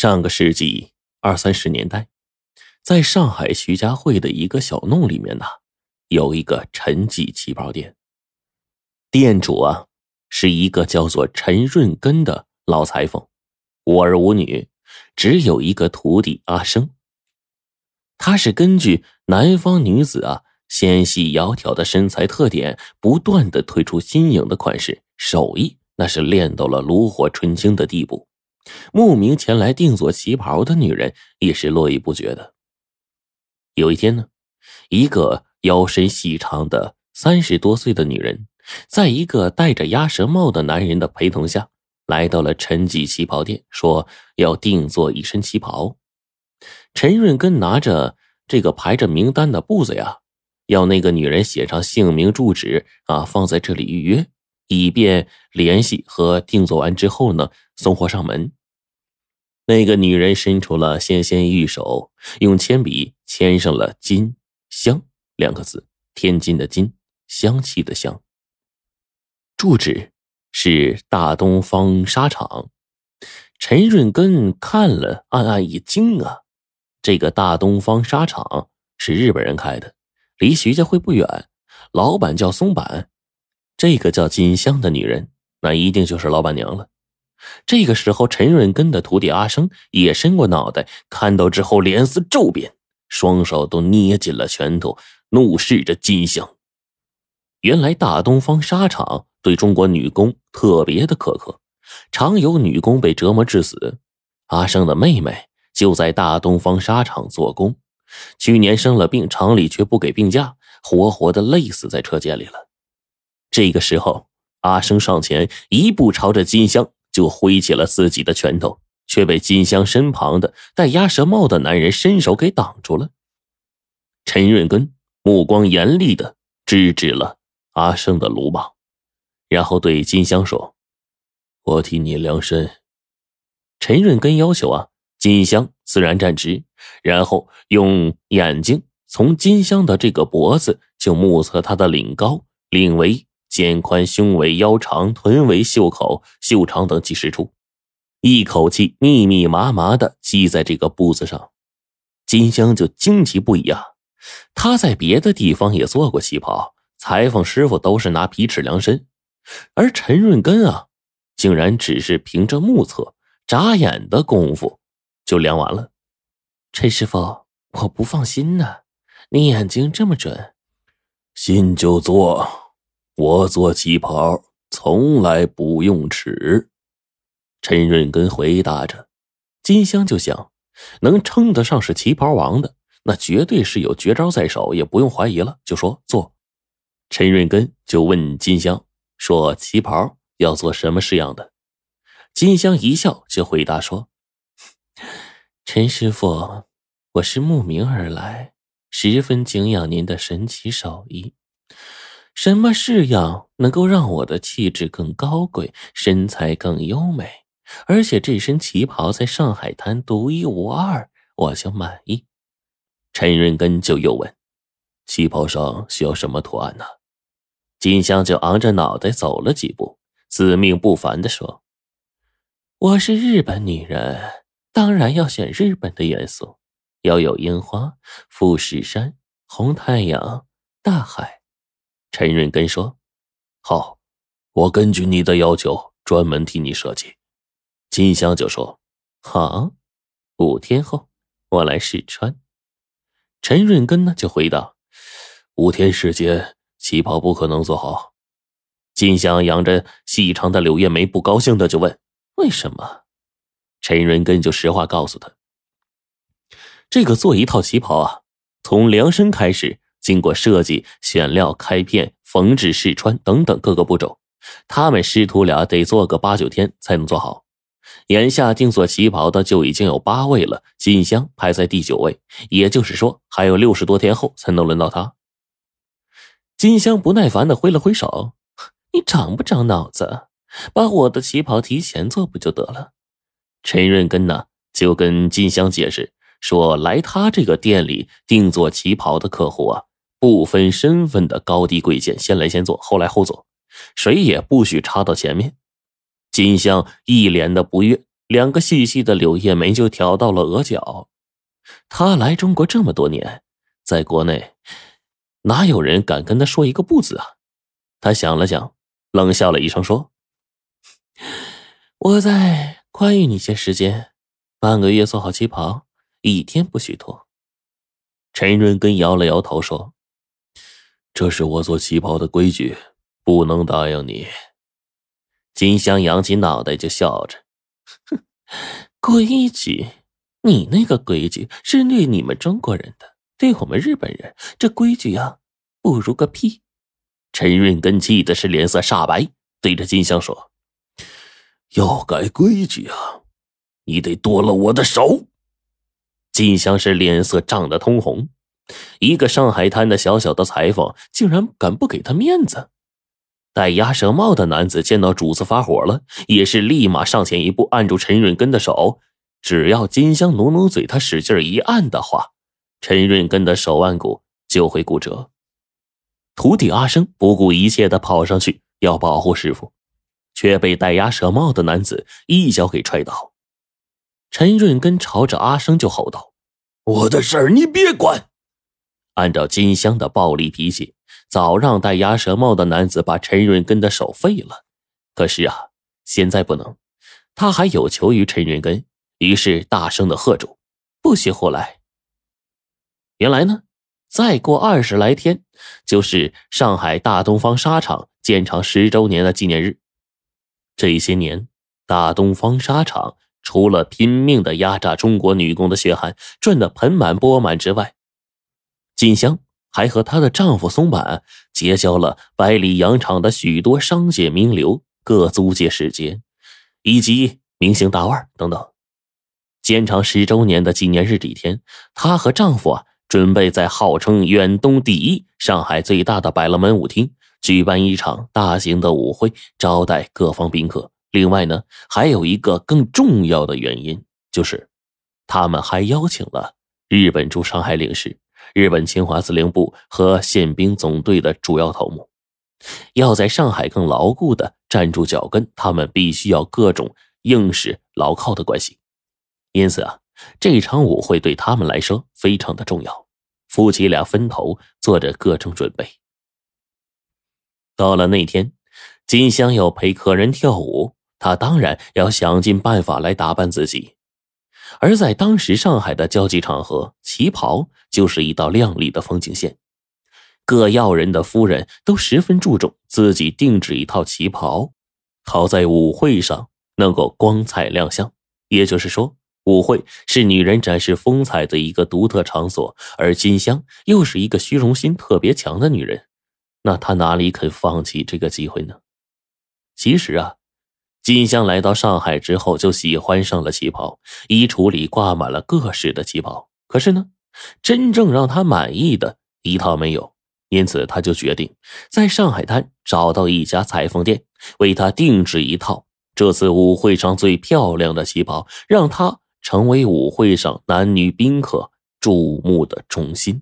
上个世纪二三十年代，在上海徐家汇的一个小弄里面呢，有一个陈记旗袍店。店主啊，是一个叫做陈润根的老裁缝，无儿无女，只有一个徒弟阿生。他是根据南方女子啊纤细窈窕的身材特点，不断的推出新颖的款式，手艺那是练到了炉火纯青的地步。慕名前来定做旗袍的女人也是络绎不绝的。有一天呢，一个腰身细长的三十多岁的女人，在一个戴着鸭舌帽的男人的陪同下，来到了陈记旗袍店，说要定做一身旗袍。陈润根拿着这个排着名单的布子呀，要那个女人写上姓名、住址啊，放在这里预约，以便联系和定做完之后呢，送货上门。那个女人伸出了纤纤玉手，用铅笔签上了“金香”两个字，天津的金，香气的香。住址是大东方纱厂。陈润根看了，暗暗一惊啊！这个大东方纱厂是日本人开的，离徐家汇不远，老板叫松坂。这个叫金香的女人，那一定就是老板娘了。这个时候，陈润根的徒弟阿生也伸过脑袋，看到之后脸色骤变，双手都捏紧了拳头，怒视着金香。原来大东方纱厂对中国女工特别的苛刻。常有女工被折磨致死，阿生的妹妹就在大东方纱厂做工，去年生了病，厂里却不给病假，活活的累死在车间里了。这个时候，阿生上前一步朝着金香就挥起了自己的拳头，却被金香身旁的戴鸭舌帽的男人伸手给挡住了。陈润根目光严厉的制止了阿生的鲁莽，然后对金香说。我替你量身。陈润根要求啊，金香自然站直，然后用眼睛从金香的这个脖子就目测她的领高、领围、肩宽、胸围、腰长、臀围、袖口、袖长等几十处，一口气密密麻麻的系在这个布子上。金香就惊奇不已啊！他在别的地方也做过旗袍，裁缝师傅都是拿皮尺量身，而陈润根啊。竟然只是凭着目测，眨眼的功夫就量完了。陈师傅，我不放心呢。你眼睛这么准，信就做。我做旗袍从来不用尺。陈润根回答着。金香就想，能称得上是旗袍王的，那绝对是有绝招在手，也不用怀疑了，就说做。陈润根就问金香说：“旗袍。”要做什么式样的？金香一笑，就回答说：“ 陈师傅，我是慕名而来，十分敬仰您的神奇手艺。什么式样能够让我的气质更高贵，身材更优美，而且这身旗袍在上海滩独一无二，我就满意。”陈润根就又问：“旗袍上需要什么图案呢？”金香就昂着脑袋走了几步。自命不凡的说：“我是日本女人，当然要选日本的元素，要有樱花、富士山、红太阳、大海。”陈润根说：“好，我根据你的要求专门替你设计。”金香就说：“好，五天后我来试穿。”陈润根呢就回答：“五天时间，旗袍不可能做好。”金香扬着细长的柳叶眉，不高兴的就问：“为什么？”陈润根就实话告诉他：“这个做一套旗袍啊，从量身开始，经过设计、选料、开片、缝制、试穿等等各个步骤，他们师徒俩得做个八九天才能做好。眼下定做旗袍的就已经有八位了，金香排在第九位，也就是说还有六十多天后才能轮到他。”金香不耐烦的挥了挥手。你长不长脑子？把我的旗袍提前做不就得了？陈润根呢，就跟金香解释说，来他这个店里定做旗袍的客户啊，不分身份的高低贵贱，先来先坐，后来后坐，谁也不许插到前面。金香一脸的不悦，两个细细的柳叶眉就挑到了额角。他来中国这么多年，在国内哪有人敢跟他说一个不字啊？他想了想，冷笑了一声说：“我再宽裕你些时间，半个月做好旗袍，一天不许脱。”陈润根摇了摇头说：“这是我做旗袍的规矩，不能答应你。”金香扬起脑袋就笑着：“哼，规矩？你那个规矩是对你们中国人的，对我们日本人，这规矩呀，不如个屁！”陈润根气的是脸色煞白，对着金香说：“要改规矩啊，你得剁了我的手！”金香是脸色涨得通红，一个上海滩的小小的裁缝，竟然敢不给他面子！戴鸭舌帽的男子见到主子发火了，也是立马上前一步按住陈润根的手。只要金香努努嘴，他使劲一按的话，陈润根的手腕骨就会骨折。徒弟阿生不顾一切的跑上去要保护师傅，却被戴鸭舌帽的男子一脚给踹倒。陈润根朝着阿生就吼道：“我的事儿你别管！”按照金香的暴力脾气。早让戴鸭舌帽的男子把陈润根的手废了，可是啊，现在不能，他还有求于陈润根，于是大声的喝住：“不许胡来！”原来呢，再过二十来天，就是上海大东方纱厂建厂十周年的纪念日。这些年，大东方纱厂除了拼命的压榨中国女工的血汗，赚得盆满钵满之外，金香。还和她的丈夫松坂结交了百里洋场的许多商界名流、各租界使节，以及明星大腕等等。建厂十周年的纪念日这一天，她和丈夫啊准备在号称远东第一、上海最大的百乐门舞厅举办一场大型的舞会，招待各方宾客。另外呢，还有一个更重要的原因，就是他们还邀请了日本驻上海领事。日本侵华司令部和宪兵总队的主要头目，要在上海更牢固的站住脚跟，他们必须要各种硬实牢靠的关系。因此啊，这场舞会对他们来说非常的重要。夫妻俩分头做着各种准备。到了那天，金香要陪客人跳舞，她当然要想尽办法来打扮自己。而在当时上海的交际场合，旗袍就是一道亮丽的风景线。各要人的夫人都十分注重自己定制一套旗袍，好在舞会上能够光彩亮相。也就是说，舞会是女人展示风采的一个独特场所。而金香又是一个虚荣心特别强的女人，那她哪里肯放弃这个机会呢？其实啊。金香来到上海之后，就喜欢上了旗袍，衣橱里挂满了各式的旗袍。可是呢，真正让她满意的一套没有，因此她就决定在上海滩找到一家裁缝店，为她定制一套这次舞会上最漂亮的旗袍，让她成为舞会上男女宾客注目的中心。